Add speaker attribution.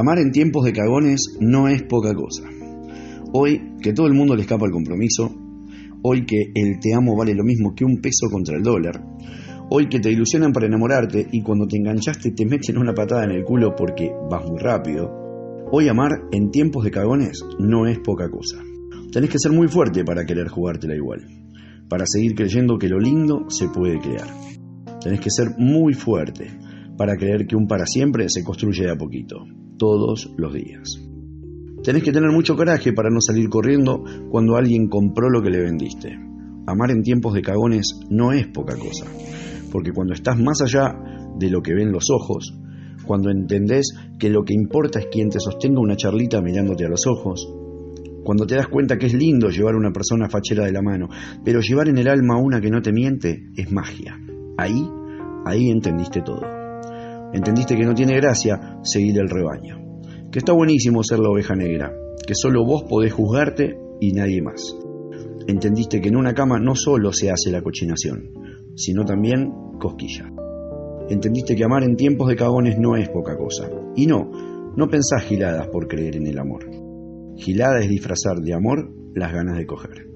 Speaker 1: Amar en tiempos de cagones no es poca cosa. Hoy que todo el mundo le escapa al compromiso, hoy que el te amo vale lo mismo que un peso contra el dólar, hoy que te ilusionan para enamorarte y cuando te enganchaste te meten una patada en el culo porque vas muy rápido, hoy amar en tiempos de cagones no es poca cosa. Tenés que ser muy fuerte para querer jugártela igual, para seguir creyendo que lo lindo se puede crear. Tenés que ser muy fuerte para creer que un para siempre se construye de a poquito, todos los días. Tenés que tener mucho coraje para no salir corriendo cuando alguien compró lo que le vendiste. Amar en tiempos de cagones no es poca cosa, porque cuando estás más allá de lo que ven los ojos, cuando entendés que lo que importa es quien te sostenga una charlita mirándote a los ojos, cuando te das cuenta que es lindo llevar a una persona fachera de la mano, pero llevar en el alma a una que no te miente es magia. Ahí, ahí entendiste todo. Entendiste que no tiene gracia seguir el rebaño que está buenísimo ser la oveja negra, que solo vos podés juzgarte y nadie más. Entendiste que en una cama no solo se hace la cochinación, sino también cosquilla. Entendiste que amar en tiempos de cagones no es poca cosa. Y no, no pensás giladas por creer en el amor. Gilada es disfrazar de amor las ganas de coger.